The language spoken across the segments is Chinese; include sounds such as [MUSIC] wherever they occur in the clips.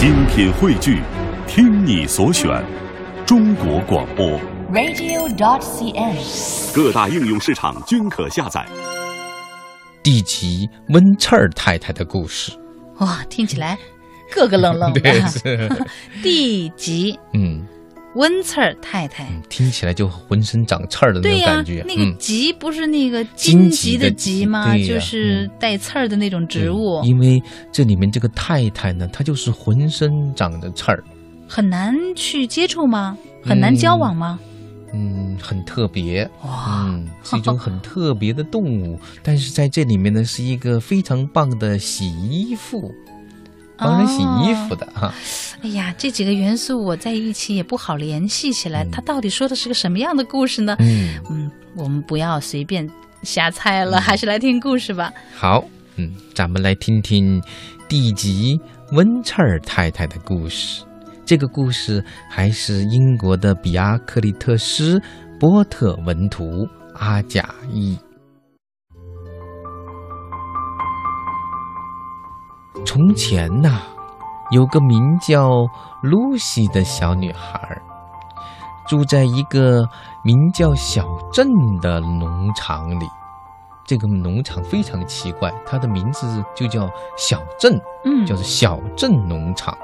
精品汇聚，听你所选，中国广播。radio.cn。各大应用市场均可下载。第集温彻尔太太的故事。哇，听起来咯咯愣愣的。[LAUGHS] 对，是，[LAUGHS] 地级嗯，温刺儿太太。嗯听起来就浑身长刺儿的那种感觉。那个嗯棘不是那个荆棘棘的的棘棘吗？就是带刺儿的那种植物，因为这里面这个太太呢，她就是浑身长着刺儿，很难去接触吗？很难交往吗？嗯，很特别，哇，嗯，是一种很特别的动物。但是在这里面呢，是一个非常棒的洗衣服，帮人洗衣服的哈。哎呀，这几个元素我在一起也不好联系起来，嗯它到底说的是个什么样的故事呢？嗯，嗯，我们不要随便瞎猜了，还是来听故事吧。好，嗯，咱们来听听地级温刺儿太太的故事。这个故事还是英国的比阿克利特斯波特文图，阿贾译。从前呐、有个名叫露西的小女孩儿，住在一个名叫小镇的农场里。这个农场非常奇怪，它的名字就叫小镇，嗯，叫做小镇农场。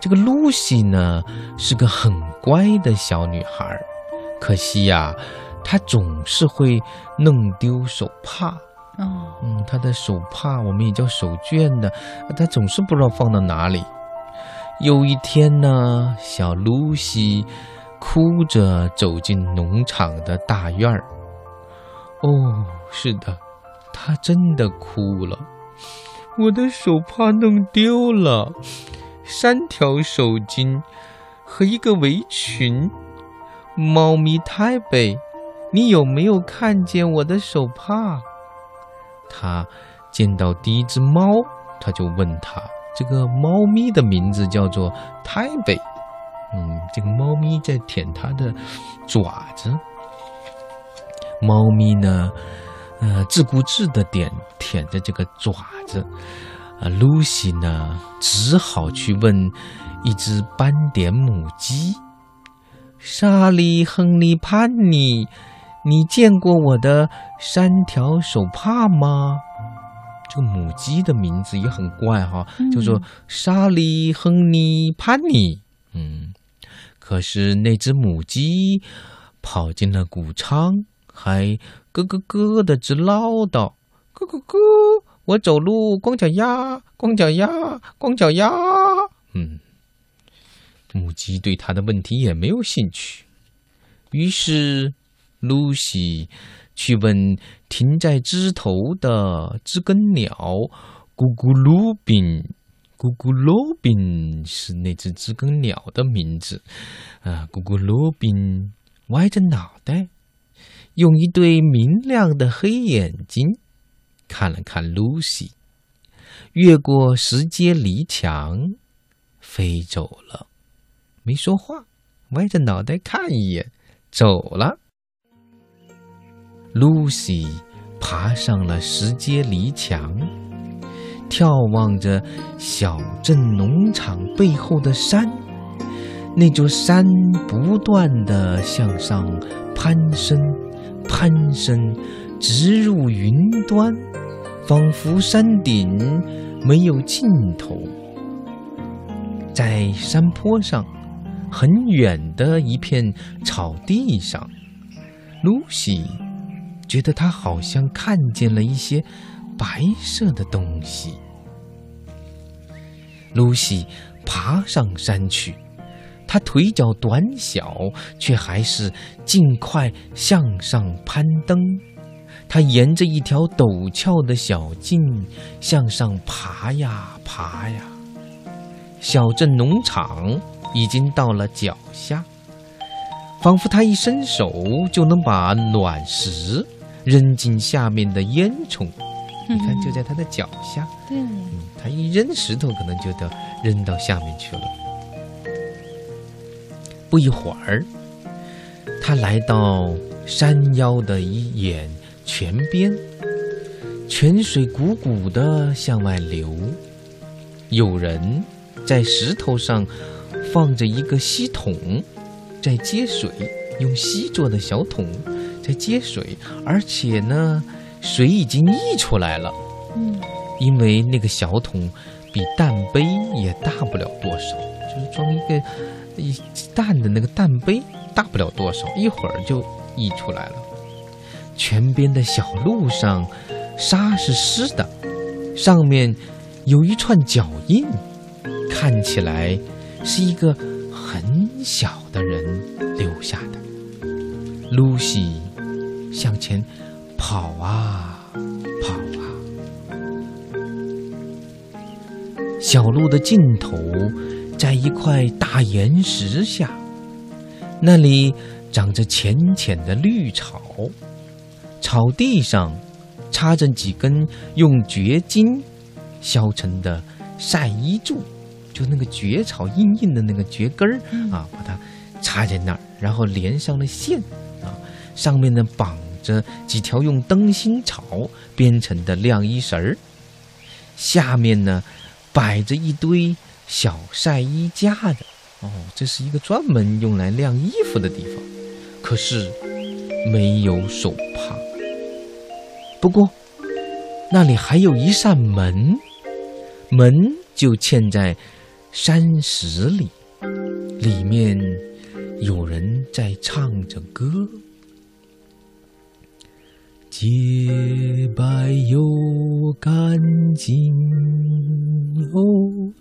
这个露西呢是个很乖的小女孩儿，可惜呀、她总是会弄丢手帕。哦，嗯，他的手帕我们也叫手绢的，他总是不知道放到哪里。有一天呢，小露西哭着走进农场的大院儿。哦，是的，她真的哭了。我的手帕弄丢了，三条手巾和一个围裙。猫咪台北，你有没有看见我的手帕？他见到第一只猫，他就问他，这个猫咪的名字叫做台北。嗯，这个猫咪在舔它的爪子。猫咪呢，呃，自顾自的点舔着这个爪子。啊，露西呢，只好去问一只斑点母鸡：“莎莉、亨利、潘妮，你见过我的三条手帕吗？”这个母鸡的名字也很怪哈、嗯叫做莎莉、亨利、潘尼。嗯，可是那只母鸡跑进了谷仓，还咯咯咯的直唠叨：“咯咯咯，我走路光脚丫，光脚丫，光脚丫。”嗯，母鸡对他的问题也没有兴趣。于是，露西去问停在枝头的知更鸟咕咕鲁宾。咕咕噜宾是那只知更鸟的名字，啊，咕咕噜宾歪着脑袋，用一对明亮的黑眼睛看了看露西，越过石阶篱墙，飞走了，没说话，歪着脑袋看一眼，走了。露西爬上了石阶篱墙。眺望着小镇农场背后的山，那座山不断的向上攀升，攀升，直入云端，仿佛山顶没有尽头。在山坡上，很远的一片草地上，露西觉得他好像看见了一些。白色的东西。露西爬上山去，她腿脚短小，却还是尽快向上攀登。她沿着一条陡峭的小径向上爬呀爬呀。小镇农场已经到了脚下，仿佛她一伸手就能把卵石扔进下面的烟囱。你看，就在他的脚下。对，嗯，他一扔石头，可能就到扔到下面去了。不一会儿，他来到山腰的一眼泉边，泉水汩汩的向外流。有人在石头上放着一个锡桶，在接水，用锡做的小桶在接水，而且呢，水已经溢出来了。嗯，因为那个小桶比蛋杯也大不了多少，就是装一个一蛋的那个蛋杯大不了多少，一会儿就溢出来了。泉边的小路上，沙是湿的，上面有一串脚印，看起来是一个很小的人留下的。露西向前跑啊跑啊，小路的尽头在一块大岩石下，那里长着浅浅的绿草。草地上插着几根用蕨茎削成的晒衣柱，就那个蕨草硬硬的那个蕨根儿啊，把它插在那儿，然后连上了线啊，上面呢绑着几条用灯芯草编成的晾衣绳儿，下面呢摆着一堆小晒衣架子，哦，这是一个专门用来晾衣服的地方，可是没有手帕。不过，那里还有一扇门，门就嵌在山石里，里面有人在唱着歌：洁白又干净哦，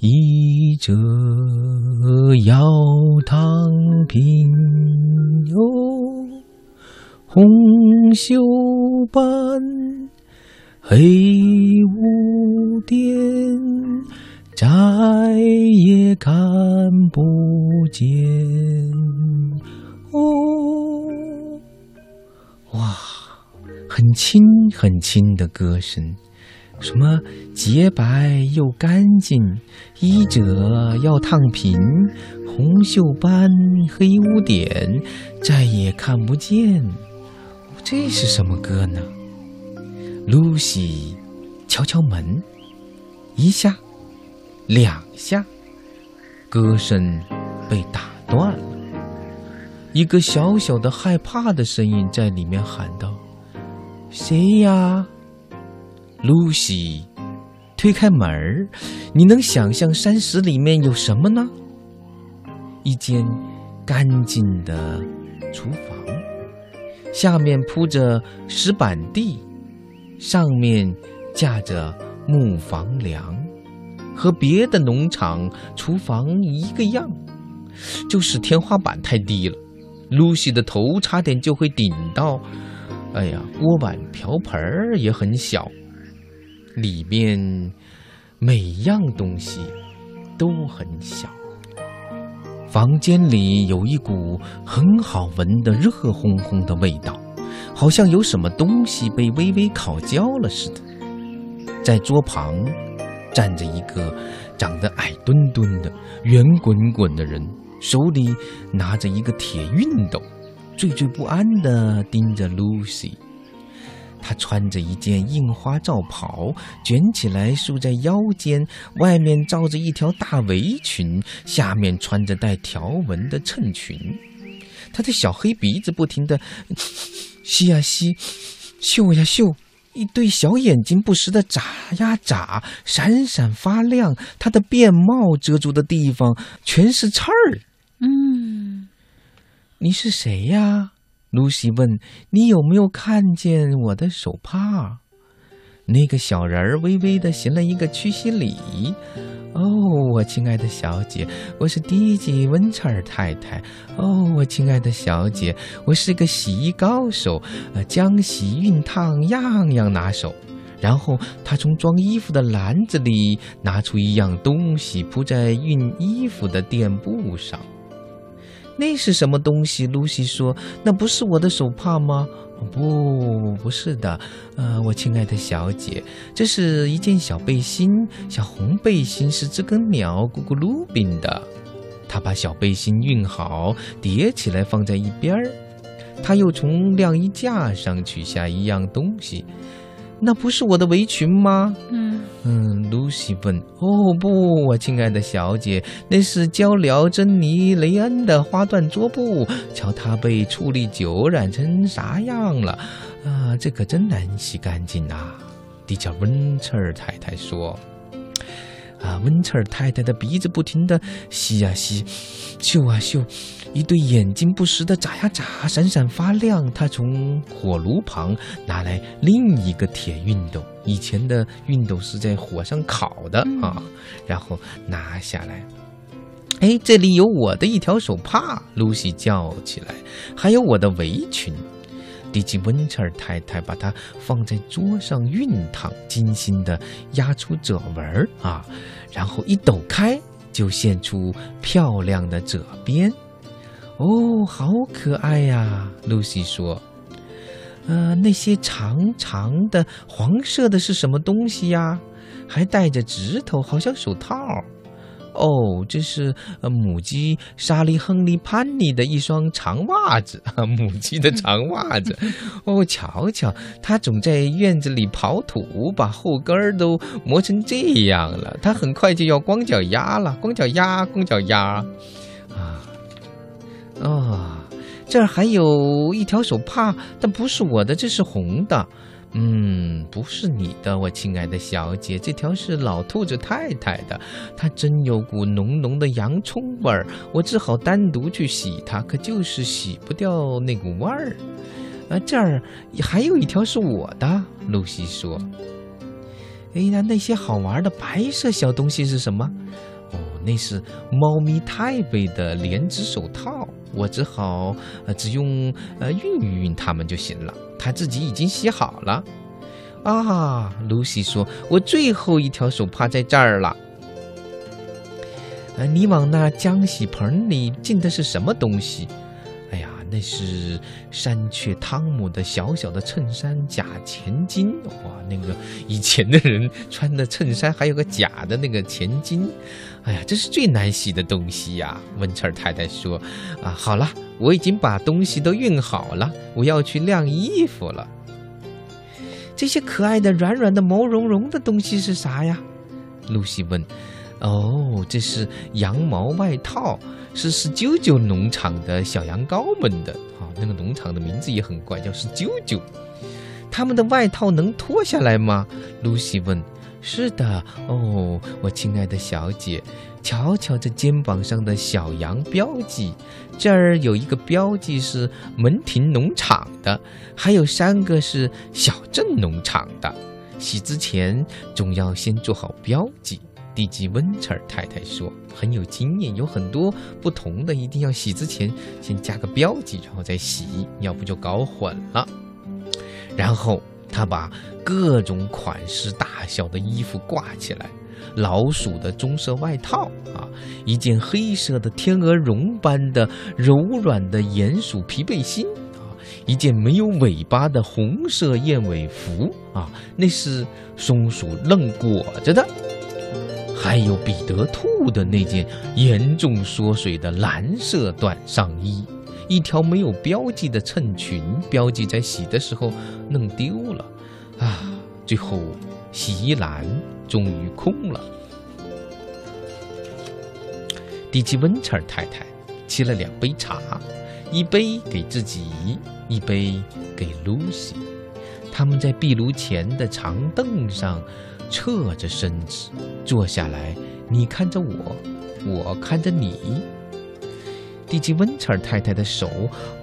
一折要躺平哟。红袖斑黑污点，再也看不见。很轻很轻的歌声，什么洁白又干净，衣褶要烫平，红袖斑黑污点，再也看不见。这是什么歌呢？露西敲敲门，一下，两下，歌声被打断了。一个小小的害怕的声音在里面喊道：“谁呀？”露西推开门儿，你能想象山石里面有什么呢？一间干净的厨房。下面铺着石板地，上面架着木房梁，和别的农场厨房一个样，就是天花板太低了，露西的头差点就会顶到。哎呀，锅碗瓢盆儿也很小，里面每样东西都很小。房间里有一股很好闻的热烘烘的味道，好像有什么东西被微微烤焦了似的。在桌旁站着一个长得矮墩墩的、圆滚滚的人，手里拿着一个铁熨斗，惴惴不安地盯着 Lucy。她穿着一件印花罩袍，卷起来束在腰间，外面罩着一条大围裙，下面穿着带条纹的衬裙。他的小黑鼻子不停地 [LAUGHS] 吸呀吸，嗅呀嗅，一对小眼睛不时地眨呀眨，闪闪发亮。他的便帽遮住的地方全是刺儿。你是谁呀？露西问：“你有没有看见我的手帕？”那个小人儿微微的行了一个屈膝礼。“哦，我亲爱的小姐，我是迪吉温彻尔太太。哦，我亲爱的小姐，我是个洗衣高手，呃，浆洗、熨烫样样拿手。”然后他从装衣服的篮子里拿出一样东西，铺在熨衣服的垫布上。那是什么东西？露西说：“那不是我的手帕吗？”“不，不是的。”“呃，我亲爱的小姐，这是一件小背心，小红背心，是知更鸟咕咕噜宾的。”他把小背心熨好，叠起来放在一边儿。他又从晾衣架上取下一样东西，那不是我的围裙吗？嗯嗯，露西问。哦不，我亲爱的小姐，那是娇辽珍妮雷恩的花缎桌布，瞧它被醋栗酒染成啥样了啊！这可真难洗干净啊！迪乔温彻尔太太说。啊，温彻尔太太的鼻子不停地吸呀吸，嗅啊嗅，一对眼睛不时的眨呀眨，闪闪发亮。他从火炉旁拿来另一个铁熨斗，以前的熨斗是在火上烤的啊，然后拿下来。哎，这里有我的一条手帕，露西叫起来，还有我的围裙。迪吉温彻尔太太把它放在桌上熨烫，精心地压出褶纹儿啊，然后一抖开，就现出漂亮的褶边。哦，好可爱呀！露西说：“呃，那些长长的黄色的是什么东西呀？还带着指头，好像手套。”哦，这是母鸡莎莉·亨利·潘妮的一双长袜子，[LAUGHS] 母鸡的长袜子。哦，瞧瞧，它总在院子里刨土，把后跟都磨成这样了。它很快就要光脚丫了，光脚丫，光脚丫。啊，这儿还有一条手帕，但不是我的，这是红的。嗯，不是你的，我亲爱的小姐，这条是老兔子太太的，它真有股浓浓的洋葱味儿，我只好单独去洗它，可就是洗不掉那股味儿。啊，这儿还有一条是我的，露西说。哎，那那些好玩的白色小东西是什么？那是猫咪泰贝的连指手套，我只好呃只用呃熨一熨它们就行了。它自己已经洗好了，啊，露西说：“我最后一条手帕在这儿了。”呃，你往那浆洗盆里进的是什么东西？那是山雀汤姆的小小的衬衫假前襟。哇，那个以前的人穿的衬衫还有个假的那个前襟。哎呀，这是最难洗的东西呀！温彻尔太太说：“啊，好了。”我已经把东西都熨好了，我要去晾衣服了。这些可爱的、软软的、毛茸茸的东西是啥呀？露西问。哦，这是羊毛外套，是是啾啾农场的小羊羔们的。啊，那个农场的名字也很怪，叫是啾啾。他们的外套能脱下来吗？露西问。是的，哦，我亲爱的小姐。瞧瞧这肩膀上的小羊标记，这儿有一个标记是门庭农场的，还有三个是小镇农场的。洗之前总要先做好标记。地基温彻尔太太说很有经验，有很多不同的，一定要洗之前先加个标记，然后再洗，要不就搞混了。然后他把各种款式、大小的衣服挂起来。老鼠的棕色外套啊，一件黑色的天鹅绒般的柔软的鼹鼠皮背心啊，一件没有尾巴的红色燕尾服啊，那是松鼠愣裹着的，还有彼得兔的那件严重缩水的蓝色短上衣，一条没有标记的衬裙，标记在洗的时候弄丢了啊，最后洗衣篮。终于空了。迪基温彻太太沏了两杯茶，一杯给自己，一杯给露西。他们在壁炉前的长凳上侧着身子坐下来，你看着我，我看着你。迪基温彻尔太太的手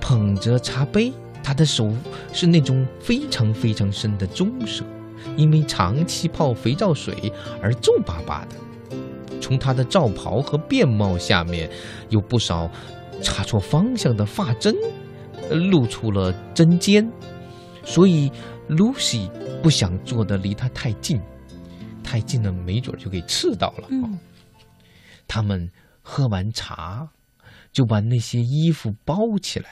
捧着茶杯，她的手是那种非常非常深的棕色。因为长期泡肥皂水而皱巴巴的，从她的罩袍和便帽下面有不少插错方向的发针，露出了针尖，所以露西不想坐的离他太近，太近了没准就给刺到了。他们喝完茶，就把那些衣服包起来，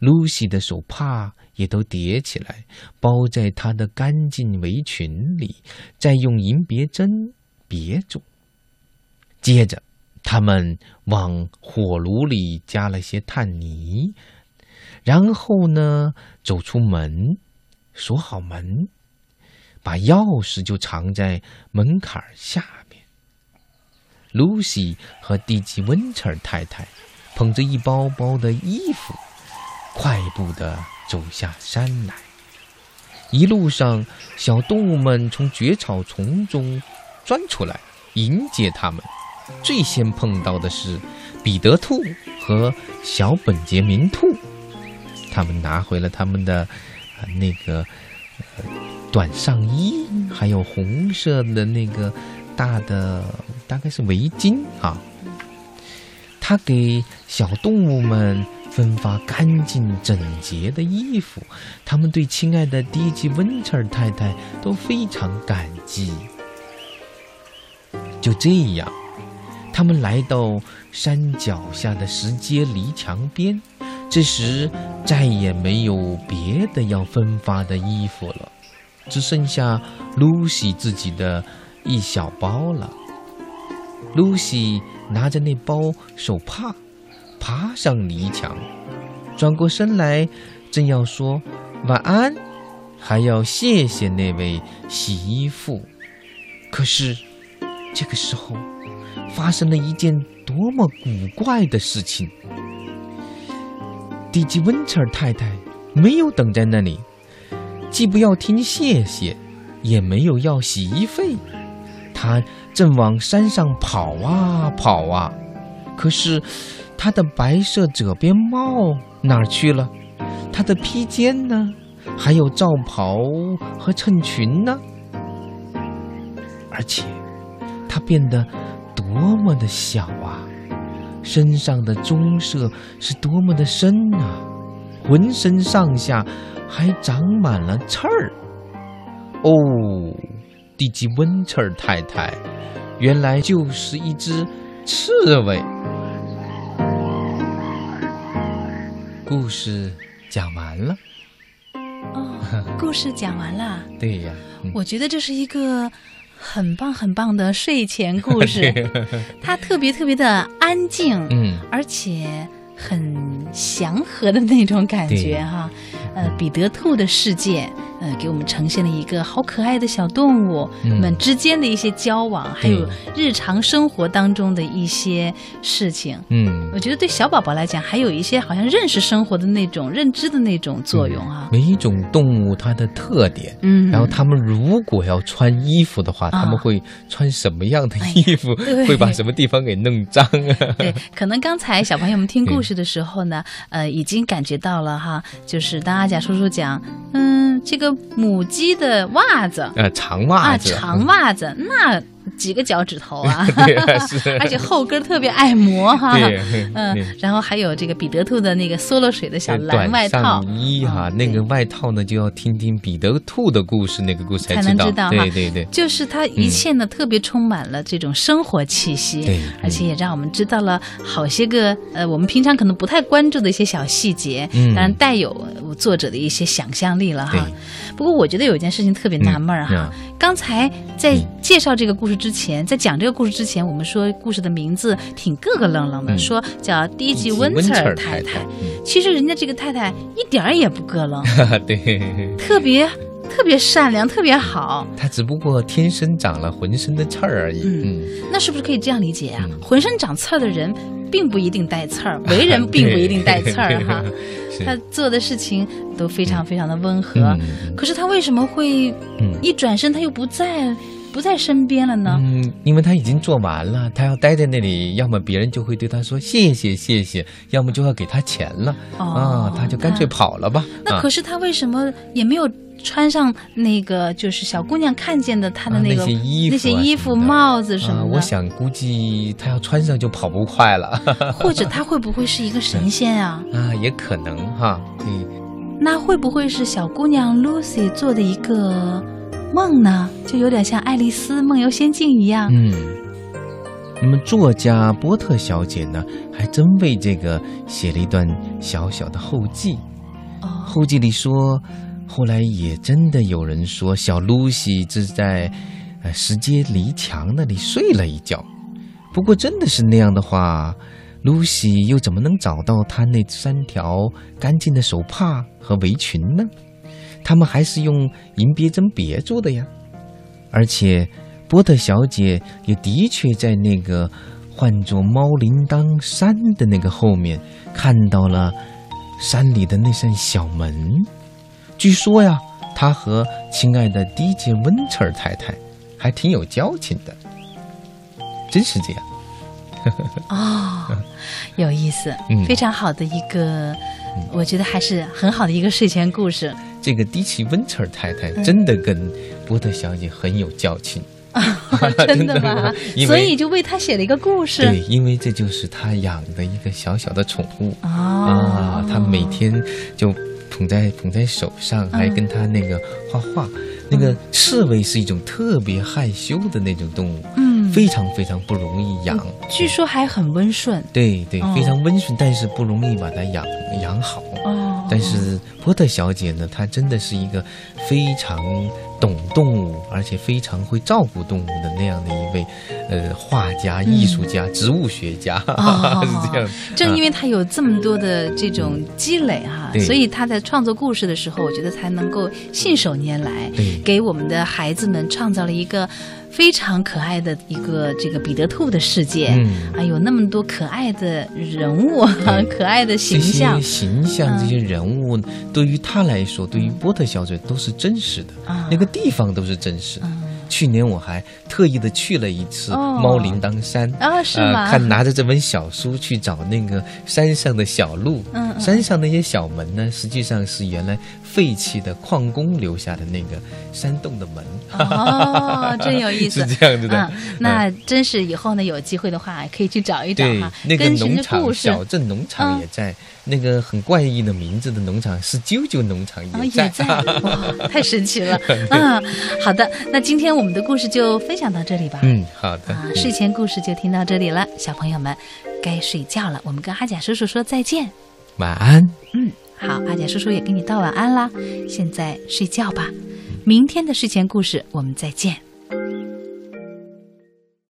露西的手帕。也都叠起来，包在她的干净围裙里，再用银别针别住。接着，他们往火炉里加了些炭泥，然后呢，走出门，锁好门。把钥匙就藏在门槛下面。露西和蒂吉温彻太太捧着一包包的衣服，快步地走下山来。一路上，小动物们从蕨草丛中钻出来迎接他们。最先碰到的是彼得兔和小本杰明兔，他们拿回了他们的那个短上衣，还有红色的那个大的大概是围巾啊。他给小动物们分发干净整洁的衣服，他们对亲爱的迪吉温彻尔太太都非常感激。就这样。他们来到山脚下的石阶篱墙边，这时再也没有别的要分发的衣服了，只剩下露西自己的一小包了。露西拿着那包手帕，爬上篱墙，转过身来，正要说晚安，还要谢谢那位洗衣妇，可是这个时候。发生了一件多么古怪的事情！迪吉温彻太太没有等在那里，既不要听谢谢，也没有要洗衣费，他正往山上跑啊跑啊。可是，他的白色褶边帽哪儿去了？他的披肩呢？还有罩袍和衬裙呢？而且，他变得……多么的小啊！身上的棕色是多么的深啊！浑身上下还长满了刺儿。哦，地基温刺儿太太，原来就是一只刺猬。故事讲完了。哦，故事讲完了。[LAUGHS] 对呀，我觉得这是一个。很棒很棒的睡前故事，[LAUGHS] 它特别特别的安静，嗯，而且很祥和的那种感觉哈。呃，彼得兔的世界，呃，给我们呈现了一个好可爱的小动物们之间的一些交往，还有日常生活当中的一些事情。嗯，我觉得对小宝宝来讲，还有一些好像认识生活的那种认知的那种作用啊。每一种动物它的特点，嗯，然后他们如果要穿衣服的话，他们会穿什么样的衣服？会把什么地方给弄脏啊？[LAUGHS] 对，可能刚才小朋友们听故事的时候呢，呃，已经感觉到了哈，就是当阿贾叔叔讲，嗯，这个母鸡的袜子，呃，长袜子，长袜子，那。几个脚趾头啊，[LAUGHS] 是，[LAUGHS] 而且后跟特别爱磨哈，嗯，然后还有这个彼得兔的那个缩了水的小蓝外套衣哈，那个外套呢就要听听彼得兔的故事，那个故事才能知道，对对对，就是它一切呢特别充满了这种生活气息，对，而且也让我们知道了好些个呃我们平常可能不太关注的一些小细节，嗯当然带有作者的一些想象力了哈。不过我觉得有一件事情特别纳闷哈，刚才在介绍这个故事。之前在讲这个故事之前，我们说故事的名字挺咯咯楞楞的，说叫低级温特尔太太。其实人家这个太太一点儿也不咯楞，[LAUGHS] 对，特别特别善良，特别好。她只不过天生长了浑身的刺儿而已。嗯，那是不是可以这样理解啊？浑身长刺儿的人并不一定带刺儿，[LAUGHS] 为人并不一定带刺儿哈。他 [LAUGHS] 做的事情都非常非常的温和，可是他为什么会一转身他又不在？不在身边了呢。嗯，因为他已经做完了，他要待在那里，要么别人就会对他说谢谢谢谢，要么就要给他钱了啊，他就干脆跑了吧。那可是他为什么也没有穿上那个就是小姑娘看见的他的那个那些衣服、那些衣服、帽子什么的？我想估计他要穿上就跑不快了。[LAUGHS] 或者他会不会是一个神仙啊？[LAUGHS] 啊，也可能哈。嗯，那会不会是小姑娘 Lucy 做的一个？梦呢，就有点像《爱丽丝梦游仙境》一样。嗯，那么作家波特小姐呢，还真为这个写了一段小小的后记。哦，后记里说，后来也真的有人说，小露西是在呃石阶篱墙那里睡了一觉。不过，真的是那样的话，露西又怎么能找到她那三条干净的手帕和围裙呢？他们还是用银别针别住的呀。而且波特小姐也的确在那个唤作猫铃铛山的那个后面看到了山里的那扇小门。据说呀，她和亲爱的迪杰温彻尔太太还挺有交情的，真是这样。[LAUGHS] 哦，有意思，非常好的一个，我觉得还是很好的一个睡前故事。这个迪奇温彻尔太太真的跟波特小姐很有交情，啊 [LAUGHS] 真的吗？所以就为她写了一个故事。对，因为这就是她养的一个小小的宠物啊，她每天就捧在捧在手上，还跟她那个画画。那个刺猬是一种特别害羞的那种动物，嗯，非常非常不容易养。据说还很温顺。对对，非常温顺，但是不容易把它养养好。哦。但是波特小姐呢，她真的是一个非常懂动物，而且非常会照顾动物的那样的一位，呃，画家、艺术家、植物学家，[LAUGHS] 是这样。正因为她有这么多的这种积累哈，所以她在创作故事的时候，我觉得才能够信手拈来，给我们的孩子们创造了一个。非常可爱的一个这个彼得兔的世界，嗯。啊，有那么多可爱的人物，可爱的形象，形象这些人物对于他来说，对于波特小姐都是真实的，那个地方都是真实的。去年我还特意的去了一次猫铃铛山啊，是吗？看拿着这本小书去找那个山上的小路，嗯，山上那些小门呢，实际上是原来废弃的矿工留下的那个山洞的门。哦，[LAUGHS] 真有意思，是这样子的。那真是以后呢，有机会的话可以去找一找哈。那个农场小镇农场也在。那个很怪异的名字的农场是啾啾农场，也在，哇，太神奇了 [LAUGHS] 啊！好的，那今天我们的故事就分享到这里吧。嗯，好的。啊，睡前故事就听到这里了，小朋友们该睡觉了，我们跟阿甲叔叔说再见，晚安。嗯，好，阿甲叔叔也给你道晚安啦，现在睡觉吧，明天的睡前故事我们再见。